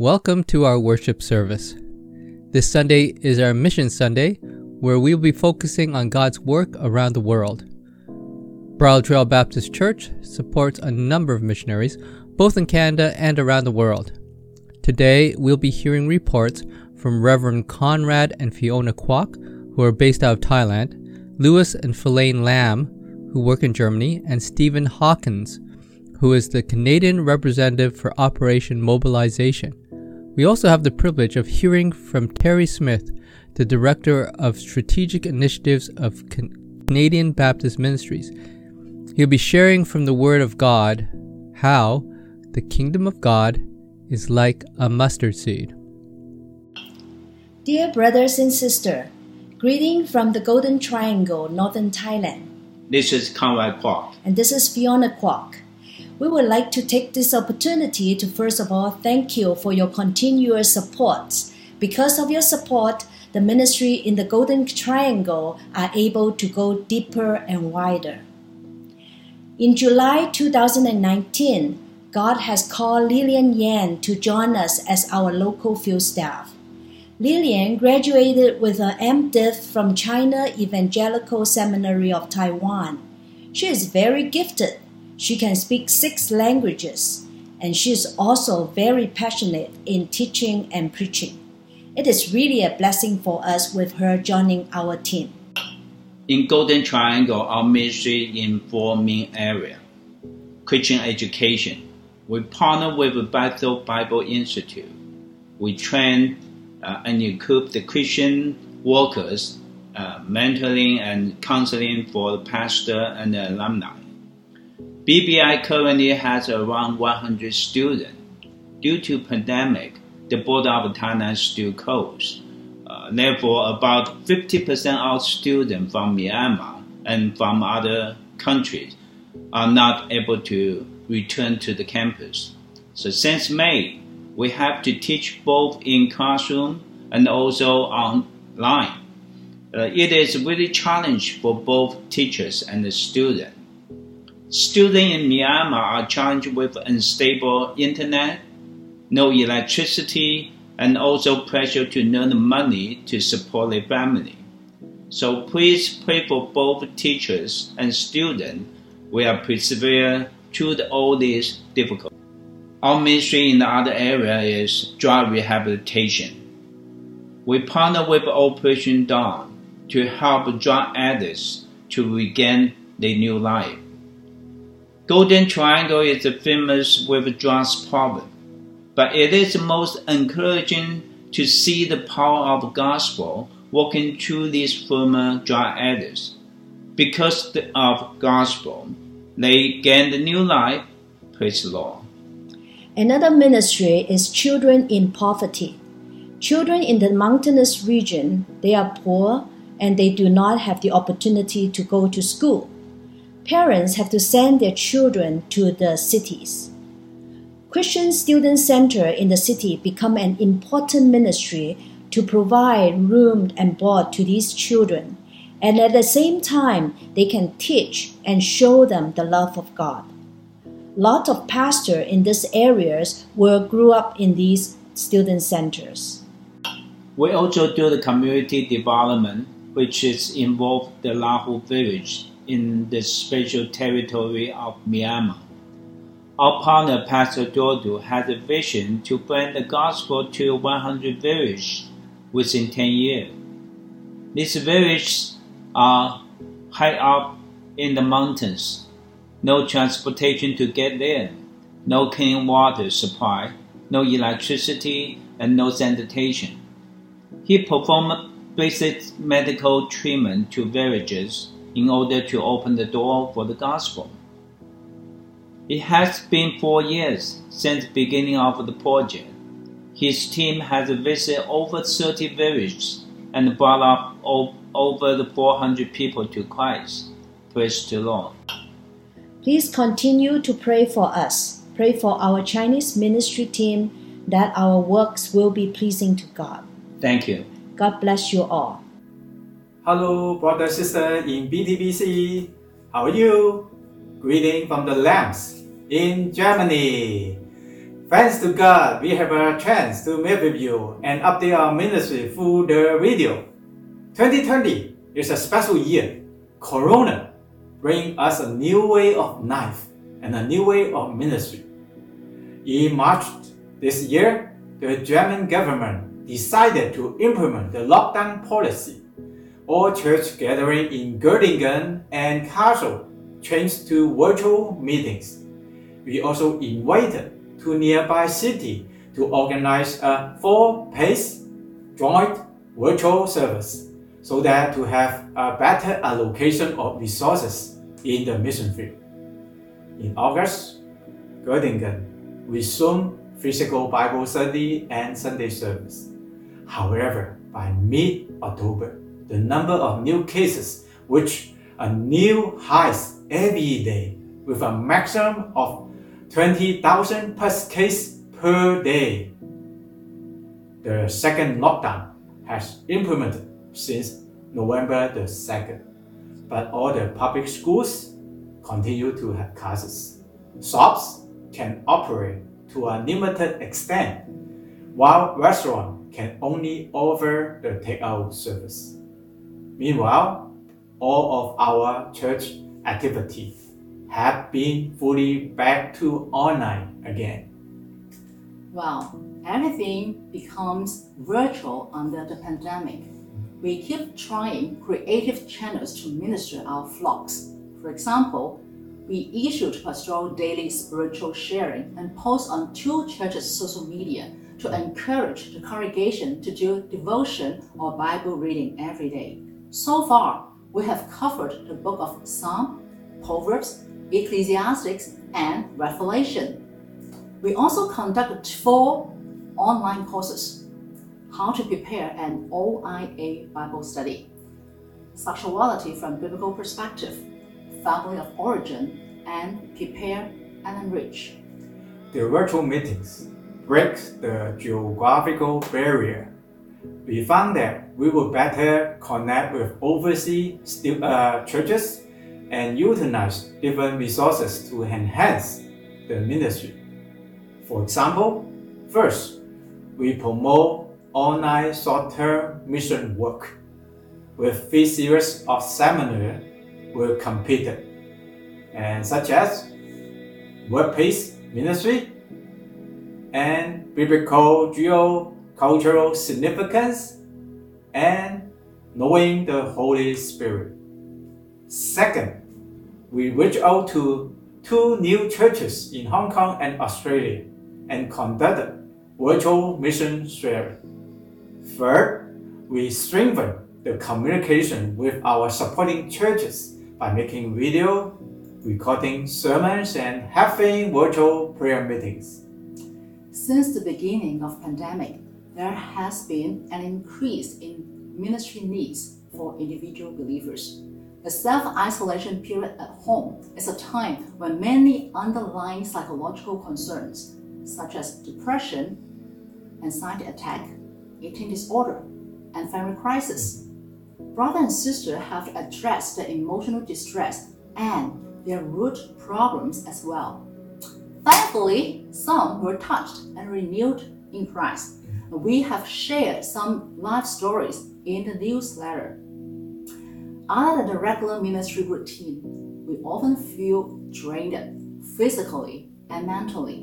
Welcome to our worship service. This Sunday is our Mission Sunday, where we will be focusing on God's work around the world. Bridal Trail Baptist Church supports a number of missionaries, both in Canada and around the world. Today, we'll be hearing reports from Reverend Conrad and Fiona Kwok, who are based out of Thailand, Lewis and Philaine Lamb, who work in Germany, and Stephen Hawkins, who is the Canadian representative for Operation Mobilization. We also have the privilege of hearing from Terry Smith, the Director of Strategic Initiatives of Canadian Baptist Ministries. He'll be sharing from the Word of God how the kingdom of God is like a mustard seed. Dear brothers and sisters, greeting from the Golden Triangle, Northern Thailand. This is Conrad Kwok. And this is Fiona Kwok. We would like to take this opportunity to first of all thank you for your continuous support. Because of your support, the ministry in the Golden Triangle are able to go deeper and wider. In July 2019, God has called Lillian Yan to join us as our local field staff. Lillian graduated with an MDiv from China Evangelical Seminary of Taiwan. She is very gifted. She can speak six languages, and she is also very passionate in teaching and preaching. It is really a blessing for us with her joining our team. In Golden Triangle, our ministry in four main areas. Christian education. We partner with Bethel Bible Institute. We train uh, and equip the Christian workers, uh, mentoring and counseling for the pastor and the alumni. BBI currently has around 100 students. Due to pandemic, the border of Thailand still closed. Uh, therefore, about 50% of students from Myanmar and from other countries are not able to return to the campus. So since May, we have to teach both in classroom and also online. Uh, it is really challenge for both teachers and the student. Students in Myanmar are challenged with unstable internet, no electricity, and also pressure to earn money to support their family. So please pray for both teachers and students. We are persevere through all these difficulties. Our ministry in the other area is drug rehabilitation. We partner with Operation Dawn to help drug addicts to regain their new life. Golden Triangle is famous with problem, but it is most encouraging to see the power of gospel working through these former dry addicts. Because of gospel, they gain the new life. Praise the Lord. Another ministry is children in poverty. Children in the mountainous region, they are poor and they do not have the opportunity to go to school. Parents have to send their children to the cities. Christian Student Center in the city become an important ministry to provide room and board to these children, and at the same time they can teach and show them the love of God lot of pastors in these areas were grew up in these student centers. We also do the community development, which is involved the Lahu village in the special territory of Myanmar. Our partner, Pastor Dodo, has a vision to bring the gospel to 100 villages within 10 years. These villages are high up in the mountains no transportation to get there, no clean water supply, no electricity, and no sanitation. He performed basic medical treatment to villages in order to open the door for the gospel. It has been four years since the beginning of the project. His team has visited over 30 villages and brought up over the 400 people to Christ. Praise the Lord. Please continue to pray for us. Pray for our Chinese ministry team that our works will be pleasing to God. Thank you. God bless you all. Hello, brother sister in BTBC. How are you? Greeting from the Lambs in Germany. Thanks to God, we have a chance to meet with you and update our ministry through the video. 2020 is a special year. Corona bring us a new way of life and a new way of ministry. In March this year, the German government decided to implement the lockdown policy. All church gatherings in Göttingen and Kassel changed to virtual meetings. We also invited to nearby city to organize a four-pace joint virtual service so that to have a better allocation of resources in the mission field. In August, Göttingen resumed physical Bible study and Sunday service. However, by mid-October, the number of new cases which a new highs every day with a maximum of 20,000 plus cases per day. The second lockdown has implemented since November the 2nd, but all the public schools continue to have classes. Shops can operate to a limited extent, while restaurants can only offer the takeout service. Meanwhile, all of our church activity have been fully back to online again. Well, everything becomes virtual under the pandemic. We keep trying creative channels to minister our flocks. For example, we issued pastoral daily spiritual sharing and post on two churches' social media to encourage the congregation to do devotion or Bible reading every day. So far, we have covered the book of Psalm, Proverbs, Ecclesiastics, and Revelation. We also conducted four online courses How to prepare an OIA Bible study, Sexuality from Biblical Perspective, Family of Origin, and Prepare and Enrich. The virtual meetings break the geographical barrier. We found that we will better connect with overseas uh, churches and utilize different resources to enhance the ministry. For example, first, we promote online short-term mission work with three series of seminars were completed, and such as workplace ministry and biblical geo-cultural significance and knowing the Holy Spirit. Second, we reached out to two new churches in Hong Kong and Australia and conducted virtual mission sharing. Third, we strengthened the communication with our supporting churches by making video, recording sermons, and having virtual prayer meetings. Since the beginning of pandemic, there has been an increase in ministry needs for individual believers. The self-isolation period at home is a time when many underlying psychological concerns, such as depression, anxiety attack, eating disorder, and family crisis. Brother and sister have to address the emotional distress and their root problems as well. Thankfully, some were touched and renewed in Christ. We have shared some life stories in the newsletter. Than the regular ministry routine, we often feel drained physically and mentally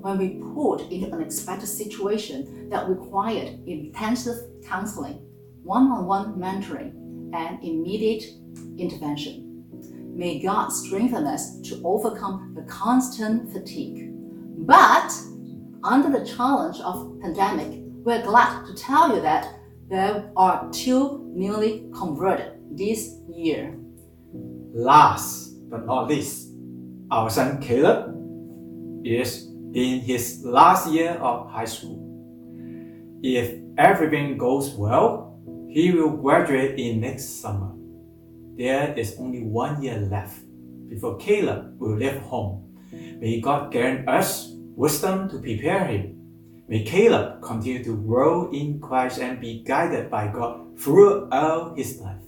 when we put into an unexpected situation that required intensive counseling, one-on-one mentoring, and immediate intervention. May God strengthen us to overcome the constant fatigue. But under the challenge of pandemic, we're glad to tell you that there are two newly converted this year. Last but not least, our son Caleb is in his last year of high school. If everything goes well, he will graduate in next summer. There is only one year left before Caleb will leave home. May God grant us wisdom to prepare him. May Caleb continue to grow in Christ and be guided by God throughout his life.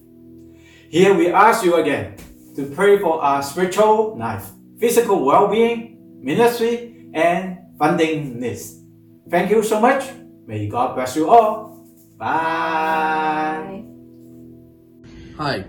Here we ask you again to pray for our spiritual life, physical well-being, ministry, and funding needs. Thank you so much. May God bless you all. Bye. Hi,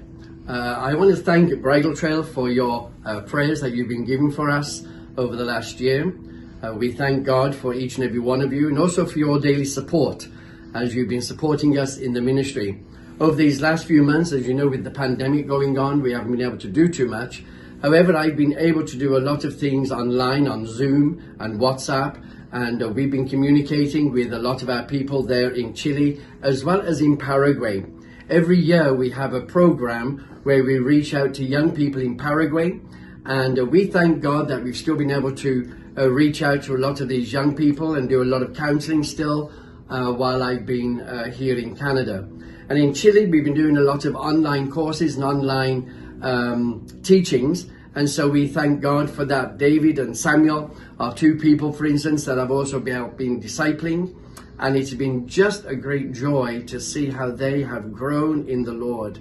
uh, I want to thank Bridal Trail for your uh, prayers that you've been giving for us over the last year. Uh, we thank God for each and every one of you and also for your daily support as you've been supporting us in the ministry. Over these last few months, as you know, with the pandemic going on, we haven't been able to do too much. However, I've been able to do a lot of things online on Zoom and WhatsApp, and uh, we've been communicating with a lot of our people there in Chile as well as in Paraguay. Every year we have a program where we reach out to young people in Paraguay, and uh, we thank God that we've still been able to uh, reach out to a lot of these young people and do a lot of counseling still uh, while I've been uh, here in Canada. And in Chile, we've been doing a lot of online courses and online um, teachings. And so we thank God for that. David and Samuel are two people, for instance, that I've also been, been discipling. And it's been just a great joy to see how they have grown in the Lord.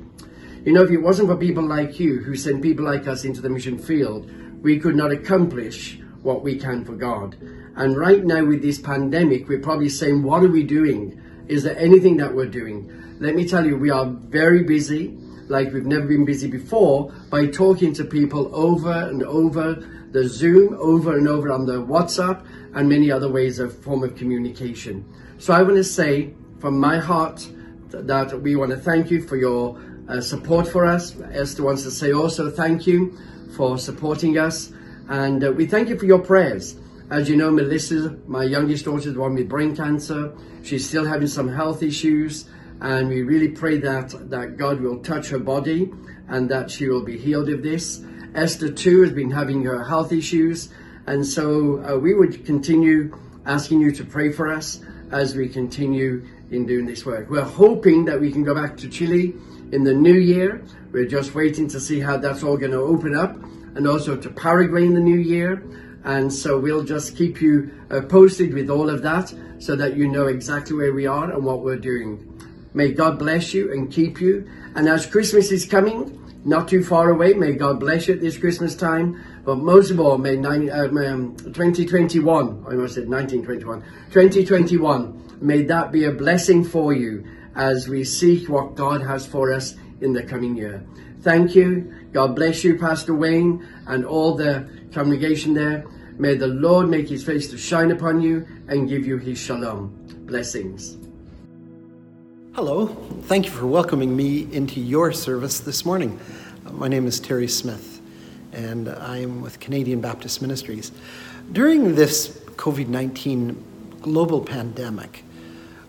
You know, if it wasn't for people like you who send people like us into the mission field, we could not accomplish what we can for God. And right now, with this pandemic, we're probably saying, What are we doing? Is there anything that we're doing? Let me tell you, we are very busy, like we've never been busy before, by talking to people over and over the Zoom, over and over on the WhatsApp, and many other ways of form of communication. So I want to say from my heart that we want to thank you for your uh, support for us. Esther wants to say also thank you for supporting us. And uh, we thank you for your prayers. As you know, Melissa, my youngest daughter, is the one with brain cancer. She's still having some health issues. And we really pray that, that God will touch her body and that she will be healed of this. Esther, too, has been having her health issues. And so uh, we would continue asking you to pray for us as we continue in doing this work. We're hoping that we can go back to Chile in the new year. We're just waiting to see how that's all going to open up and also to Paraguay in the new year. And so we'll just keep you uh, posted with all of that so that you know exactly where we are and what we're doing. May God bless you and keep you. And as Christmas is coming, not too far away, may God bless you at this Christmas time. But most of all, may nine, uh, um, 2021, I almost said 1921, 2021, may that be a blessing for you as we seek what God has for us in the coming year. Thank you. God bless you, Pastor Wayne, and all the congregation there. May the Lord make his face to shine upon you and give you his shalom. Blessings. Hello. Thank you for welcoming me into your service this morning. Uh, my name is Terry Smith, and I am with Canadian Baptist Ministries. During this COVID 19 global pandemic,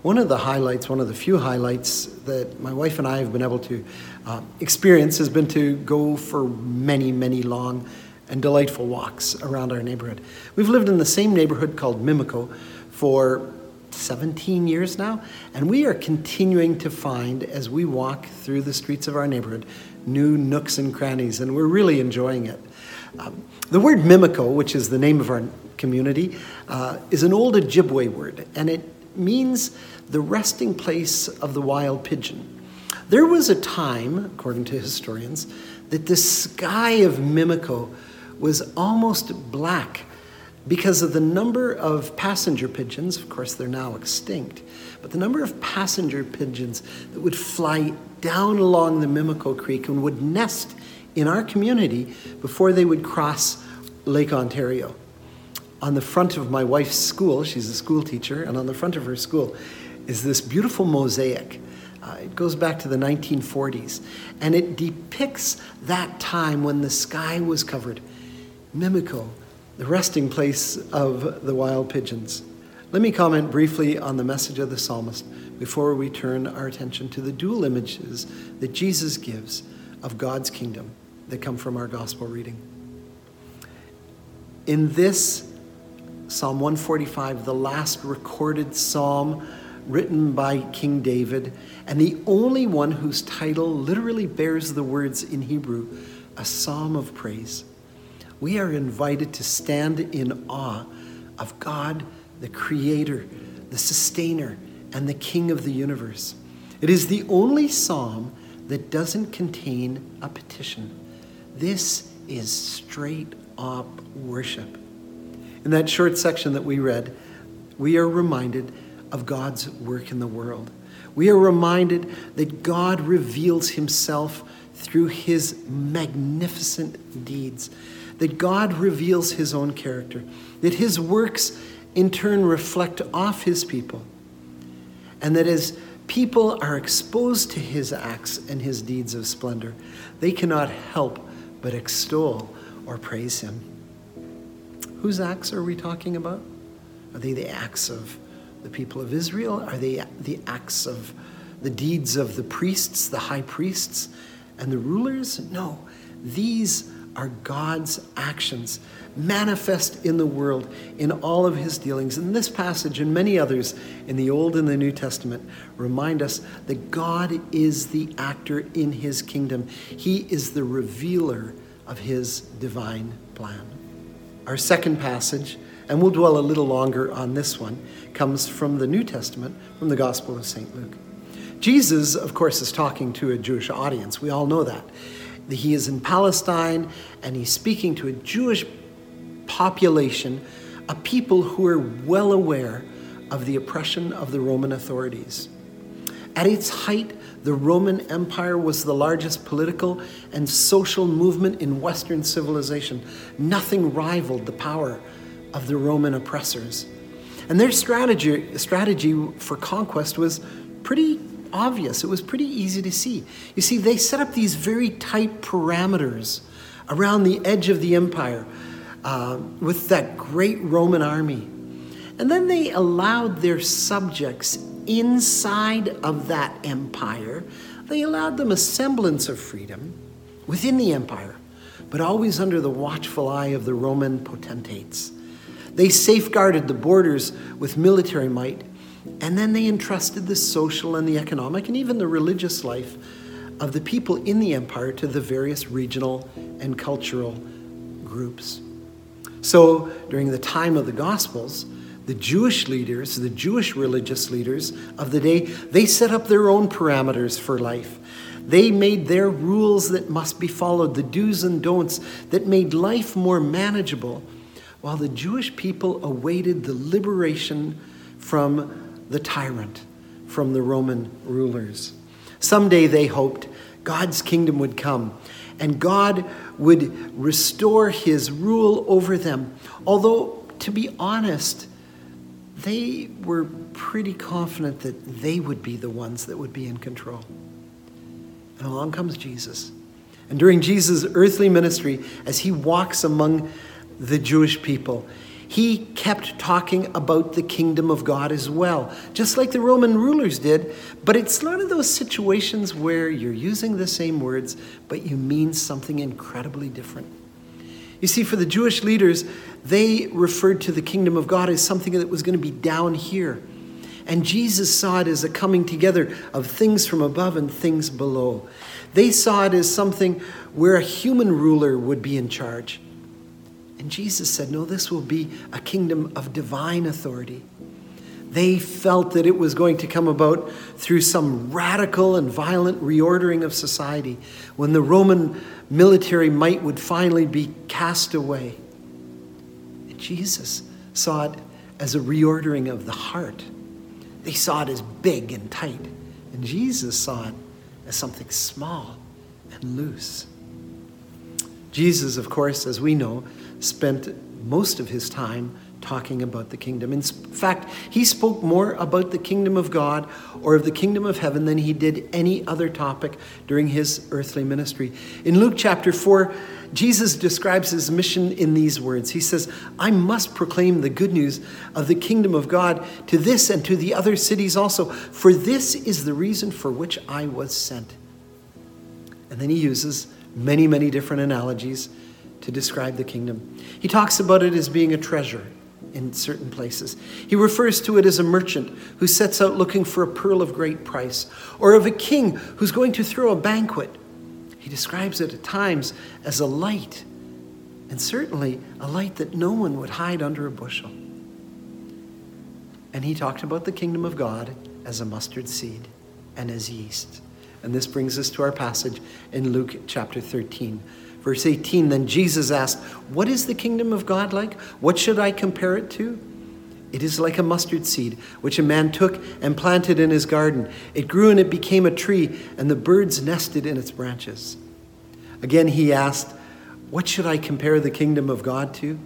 one of the highlights, one of the few highlights that my wife and I have been able to uh, experience has been to go for many, many long and delightful walks around our neighborhood. We've lived in the same neighborhood called Mimico for 17 years now, and we are continuing to find, as we walk through the streets of our neighborhood, new nooks and crannies, and we're really enjoying it. Um, the word Mimico, which is the name of our community, uh, is an old Ojibwe word, and it means the resting place of the wild pigeon. There was a time, according to historians, that the sky of Mimico was almost black because of the number of passenger pigeons. Of course, they're now extinct, but the number of passenger pigeons that would fly down along the Mimico Creek and would nest in our community before they would cross Lake Ontario. On the front of my wife's school, she's a school teacher, and on the front of her school is this beautiful mosaic uh, it goes back to the 1940s, and it depicts that time when the sky was covered. Mimico, the resting place of the wild pigeons. Let me comment briefly on the message of the psalmist before we turn our attention to the dual images that Jesus gives of God's kingdom that come from our gospel reading. In this Psalm 145, the last recorded psalm written by King David, and the only one whose title literally bears the words in Hebrew, a psalm of praise. We are invited to stand in awe of God, the Creator, the Sustainer, and the King of the universe. It is the only psalm that doesn't contain a petition. This is straight up worship. In that short section that we read, we are reminded of God's work in the world. We are reminded that God reveals himself through his magnificent deeds, that God reveals his own character, that his works in turn reflect off his people, and that as people are exposed to his acts and his deeds of splendor, they cannot help but extol or praise him. Whose acts are we talking about? Are they the acts of the people of Israel? Are they the acts of the deeds of the priests, the high priests, and the rulers? No, these are God's actions manifest in the world in all of his dealings. And this passage and many others in the Old and the New Testament remind us that God is the actor in his kingdom, he is the revealer of his divine plan. Our second passage, and we'll dwell a little longer on this one, comes from the New Testament, from the Gospel of St. Luke. Jesus, of course, is talking to a Jewish audience. We all know that. He is in Palestine and he's speaking to a Jewish population, a people who are well aware of the oppression of the Roman authorities. At its height, the Roman Empire was the largest political and social movement in Western civilization. Nothing rivaled the power of the Roman oppressors. And their strategy, strategy for conquest was pretty obvious. It was pretty easy to see. You see, they set up these very tight parameters around the edge of the empire uh, with that great Roman army. And then they allowed their subjects inside of that empire, they allowed them a semblance of freedom within the empire, but always under the watchful eye of the Roman potentates. They safeguarded the borders with military might, and then they entrusted the social and the economic and even the religious life of the people in the empire to the various regional and cultural groups. So during the time of the Gospels, the Jewish leaders, the Jewish religious leaders of the day, they set up their own parameters for life. They made their rules that must be followed, the do's and don'ts that made life more manageable, while the Jewish people awaited the liberation from the tyrant, from the Roman rulers. Someday they hoped God's kingdom would come and God would restore his rule over them. Although, to be honest, they were pretty confident that they would be the ones that would be in control. And along comes Jesus. And during Jesus' earthly ministry, as he walks among the Jewish people, he kept talking about the kingdom of God as well, just like the Roman rulers did. But it's one of those situations where you're using the same words, but you mean something incredibly different. You see, for the Jewish leaders, they referred to the kingdom of God as something that was going to be down here. And Jesus saw it as a coming together of things from above and things below. They saw it as something where a human ruler would be in charge. And Jesus said, No, this will be a kingdom of divine authority. They felt that it was going to come about through some radical and violent reordering of society when the Roman military might would finally be cast away. And Jesus saw it as a reordering of the heart. They saw it as big and tight, and Jesus saw it as something small and loose. Jesus, of course, as we know, spent most of his time talking about the kingdom. In fact, he spoke more about the kingdom of God or of the kingdom of heaven than he did any other topic during his earthly ministry. In Luke chapter 4, Jesus describes his mission in these words He says, I must proclaim the good news of the kingdom of God to this and to the other cities also, for this is the reason for which I was sent. And then he uses many, many different analogies to describe the kingdom. He talks about it as being a treasure in certain places. He refers to it as a merchant who sets out looking for a pearl of great price, or of a king who's going to throw a banquet. He describes it at times as a light, and certainly a light that no one would hide under a bushel. And he talked about the kingdom of God as a mustard seed and as yeast. And this brings us to our passage in Luke chapter 13, Verse 18 Then Jesus asked, What is the kingdom of God like? What should I compare it to? It is like a mustard seed, which a man took and planted in his garden. It grew and it became a tree, and the birds nested in its branches. Again, he asked, What should I compare the kingdom of God to?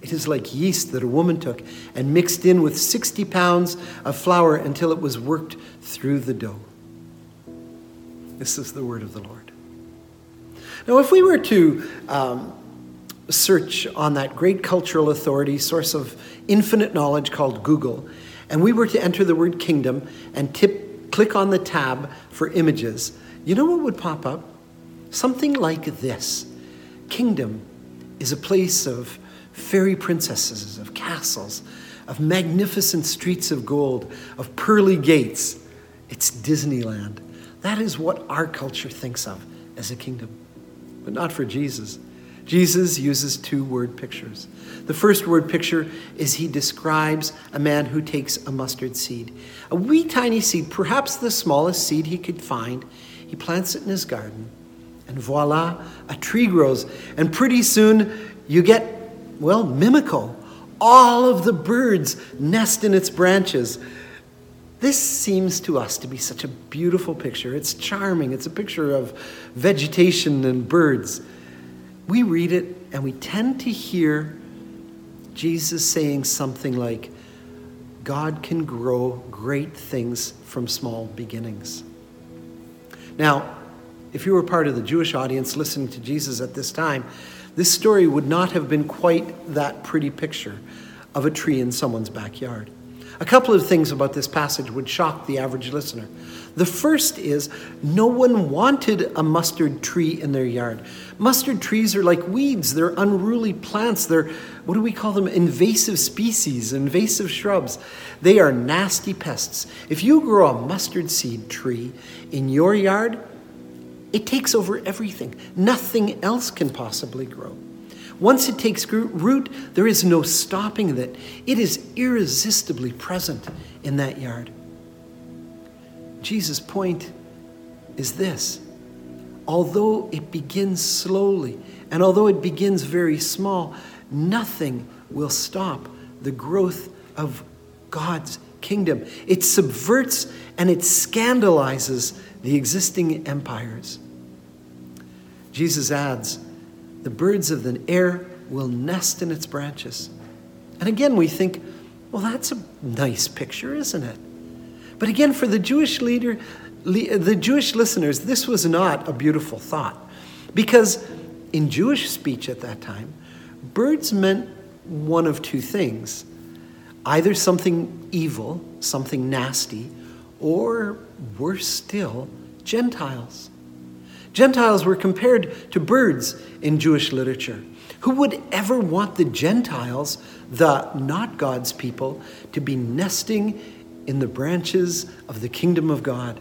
It is like yeast that a woman took and mixed in with 60 pounds of flour until it was worked through the dough. This is the word of the Lord. Now, if we were to um, search on that great cultural authority, source of infinite knowledge called Google, and we were to enter the word kingdom and tip, click on the tab for images, you know what would pop up? Something like this Kingdom is a place of fairy princesses, of castles, of magnificent streets of gold, of pearly gates. It's Disneyland. That is what our culture thinks of as a kingdom, but not for Jesus. Jesus uses two word pictures. The first word picture is he describes a man who takes a mustard seed, a wee tiny seed, perhaps the smallest seed he could find. He plants it in his garden, and voila, a tree grows. And pretty soon you get, well, Mimico. All of the birds nest in its branches. This seems to us to be such a beautiful picture. It's charming. It's a picture of vegetation and birds we read it and we tend to hear Jesus saying something like, God can grow great things from small beginnings. Now, if you were part of the Jewish audience listening to Jesus at this time, this story would not have been quite that pretty picture of a tree in someone's backyard. A couple of things about this passage would shock the average listener. The first is no one wanted a mustard tree in their yard. Mustard trees are like weeds, they're unruly plants. They're, what do we call them? Invasive species, invasive shrubs. They are nasty pests. If you grow a mustard seed tree in your yard, it takes over everything. Nothing else can possibly grow. Once it takes root, there is no stopping it. It is irresistibly present in that yard. Jesus' point is this although it begins slowly, and although it begins very small, nothing will stop the growth of God's kingdom. It subverts and it scandalizes the existing empires. Jesus adds, the birds of the air will nest in its branches. And again, we think, well, that's a nice picture, isn't it? But again, for the Jewish leader, the Jewish listeners, this was not a beautiful thought. Because in Jewish speech at that time, birds meant one of two things either something evil, something nasty, or worse still, Gentiles. Gentiles were compared to birds in Jewish literature. Who would ever want the Gentiles, the not God's people, to be nesting in the branches of the kingdom of God.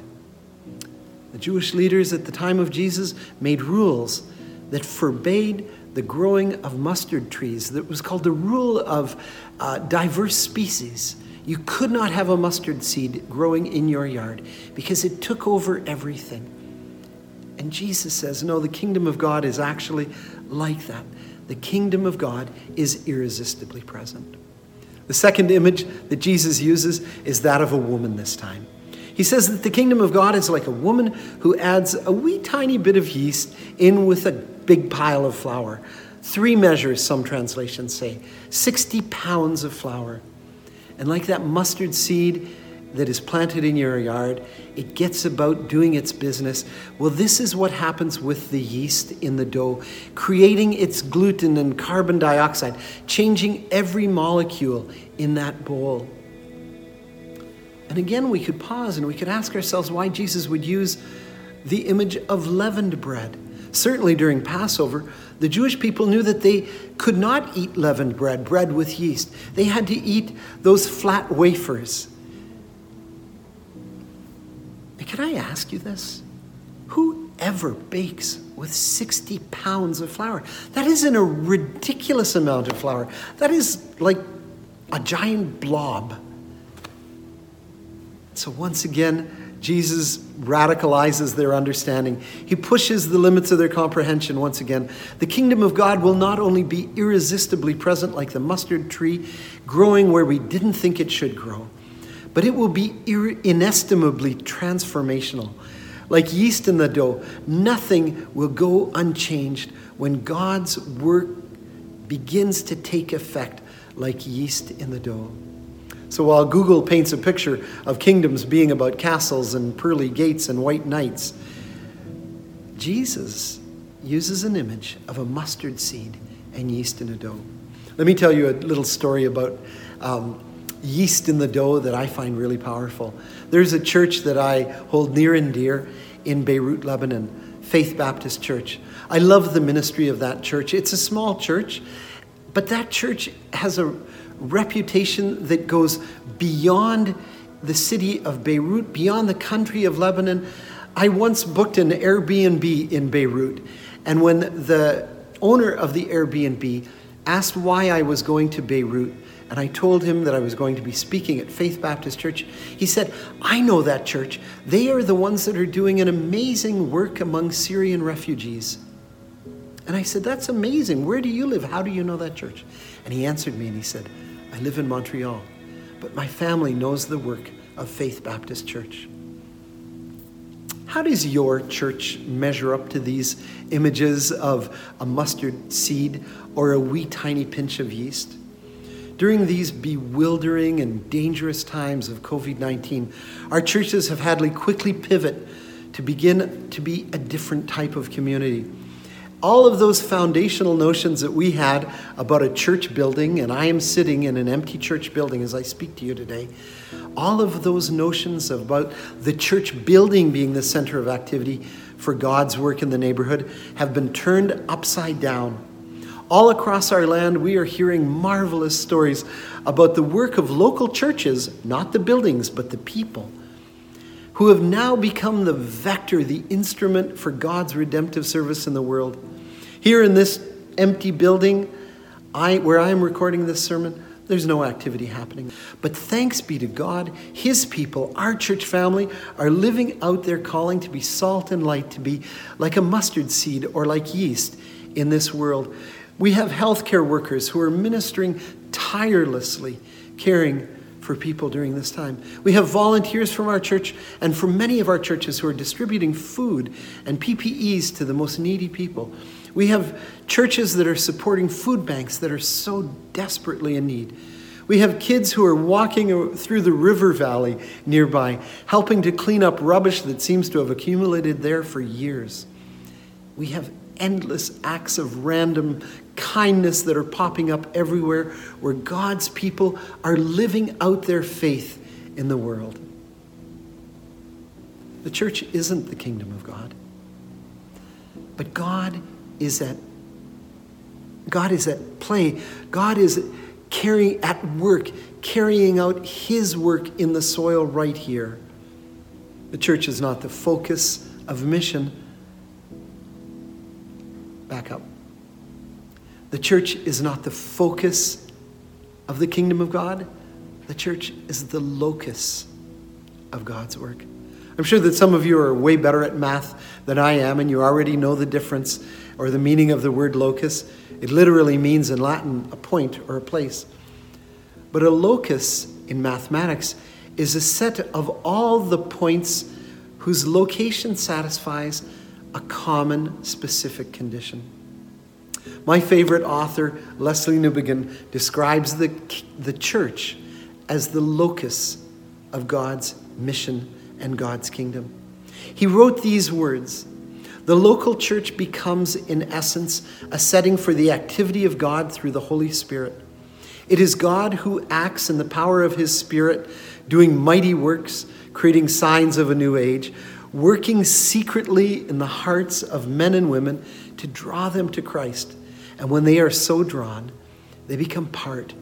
The Jewish leaders at the time of Jesus made rules that forbade the growing of mustard trees. That was called the rule of uh, diverse species. You could not have a mustard seed growing in your yard because it took over everything. And Jesus says, no, the kingdom of God is actually like that. The kingdom of God is irresistibly present. The second image that Jesus uses is that of a woman this time. He says that the kingdom of God is like a woman who adds a wee tiny bit of yeast in with a big pile of flour. Three measures, some translations say, 60 pounds of flour. And like that mustard seed, that is planted in your yard, it gets about doing its business. Well, this is what happens with the yeast in the dough, creating its gluten and carbon dioxide, changing every molecule in that bowl. And again, we could pause and we could ask ourselves why Jesus would use the image of leavened bread. Certainly during Passover, the Jewish people knew that they could not eat leavened bread, bread with yeast. They had to eat those flat wafers can I ask you this? Who ever bakes with 60 pounds of flour? That isn't a ridiculous amount of flour. That is like a giant blob. So, once again, Jesus radicalizes their understanding. He pushes the limits of their comprehension once again. The kingdom of God will not only be irresistibly present like the mustard tree, growing where we didn't think it should grow, but it will be inestimably transformational. Like yeast in the dough, nothing will go unchanged when God's work begins to take effect like yeast in the dough. So while Google paints a picture of kingdoms being about castles and pearly gates and white knights, Jesus uses an image of a mustard seed and yeast in a dough. Let me tell you a little story about um, yeast in the dough that I find really powerful. There's a church that I hold near and dear in Beirut, Lebanon, Faith Baptist Church. I love the ministry of that church. It's a small church, but that church has a reputation that goes beyond the city of Beirut, beyond the country of Lebanon. I once booked an Airbnb in Beirut, and when the owner of the Airbnb asked why I was going to Beirut, and I told him that I was going to be speaking at Faith Baptist Church, he said, I know that church. They are the ones that are doing an amazing work among Syrian refugees. And I said, That's amazing. Where do you live? How do you know that church? And he answered me and he said, I live in Montreal, but my family knows the work of Faith Baptist Church. How does your church measure up to these images of a mustard seed or a wee tiny pinch of yeast? During these bewildering and dangerous times of COVID 19, our churches have had to quickly pivot to begin to be a different type of community all of those foundational notions that we had about a church building, and I am sitting in an empty church building as I speak to you today, all of those notions about the church building being the center of activity for God's work in the neighborhood have been turned upside down. All across our land, we are hearing marvelous stories about the work of local churches, not the buildings, but the people, who have now become the vector, the instrument for God's redemptive service in the world. Here in this empty building, I, where I am recording this sermon, there's no activity happening. But thanks be to God, His people, our church family, are living out their calling to be salt and light, to be like a mustard seed or like yeast in this world. We have healthcare workers who are ministering tirelessly, caring for people during this time. We have volunteers from our church and from many of our churches who are distributing food and PPEs to the most needy people. We have churches that are supporting food banks that are so desperately in need. We have kids who are walking through the river valley nearby, helping to clean up rubbish that seems to have accumulated there for years. We have endless acts of random kindness that are popping up everywhere where God's people are living out their faith in the world. The church isn't the kingdom of God, but God is at God is at play. God is carrying at work, carrying out his work in the soil right here. The church is not the focus of mission. Back up. The church is not the focus of the kingdom of God. The church is the locus of God's work. I'm sure that some of you are way better at math than I am, and you already know the difference or the meaning of the word locus. It literally means in Latin a point or a place. But a locus in mathematics is a set of all the points whose location satisfies a common specific condition. My favorite author, Lesslie Newbigin, describes the, the church as the locus of God's mission and God's kingdom. He wrote these words the local church becomes, in essence, a setting for the activity of God through the Holy Spirit. It is God who acts in the power of His Spirit, doing mighty works, creating signs of a new age, working secretly in the hearts of men and women to draw them to Christ. And when they are so drawn, they become part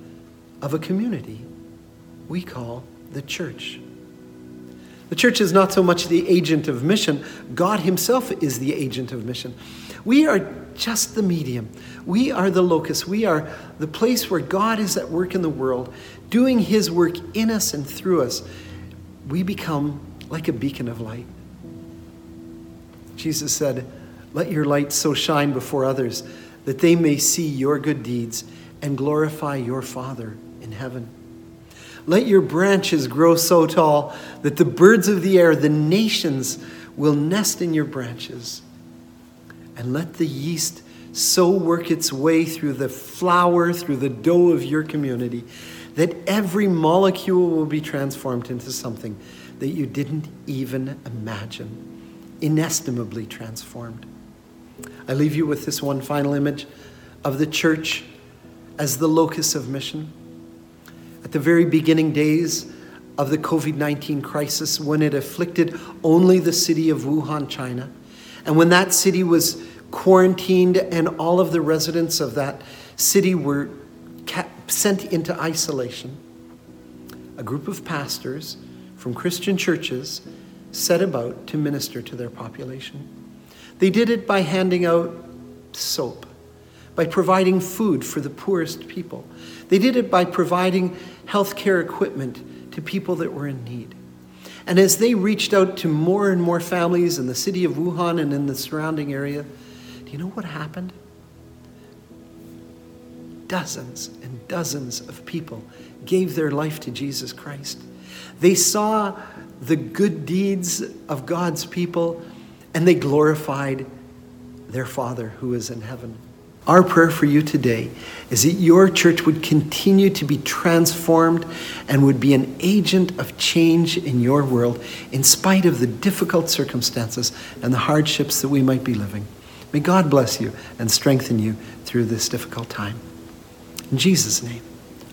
of a community we call the church. The church is not so much the agent of mission, God Himself is the agent of mission. We are just the medium. We are the locus. We are the place where God is at work in the world, doing His work in us and through us. We become like a beacon of light. Jesus said, Let your light so shine before others that they may see your good deeds and glorify your Father in heaven. Let your branches grow so tall that the birds of the air, the nations, will nest in your branches. And let the yeast so work its way through the flour, through the dough of your community, that every molecule will be transformed into something that you didn't even imagine, inestimably transformed. I leave you with this one final image of the church as the locus of mission. At the very beginning days of the COVID 19 crisis, when it afflicted only the city of Wuhan, China, and when that city was quarantined and all of the residents of that city were sent into isolation, a group of pastors from Christian churches set about to minister to their population. They did it by handing out soap, by providing food for the poorest people. They did it by providing healthcare equipment to people that were in need. And as they reached out to more and more families in the city of Wuhan and in the surrounding area, do you know what happened? Dozens and dozens of people gave their life to Jesus Christ. They saw the good deeds of God's people and they glorified their Father who is in heaven. Our prayer for you today is that your church would continue to be transformed and would be an agent of change in your world in spite of the difficult circumstances and the hardships that we might be living. May God bless you and strengthen you through this difficult time. In Jesus' name,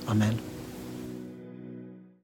amen.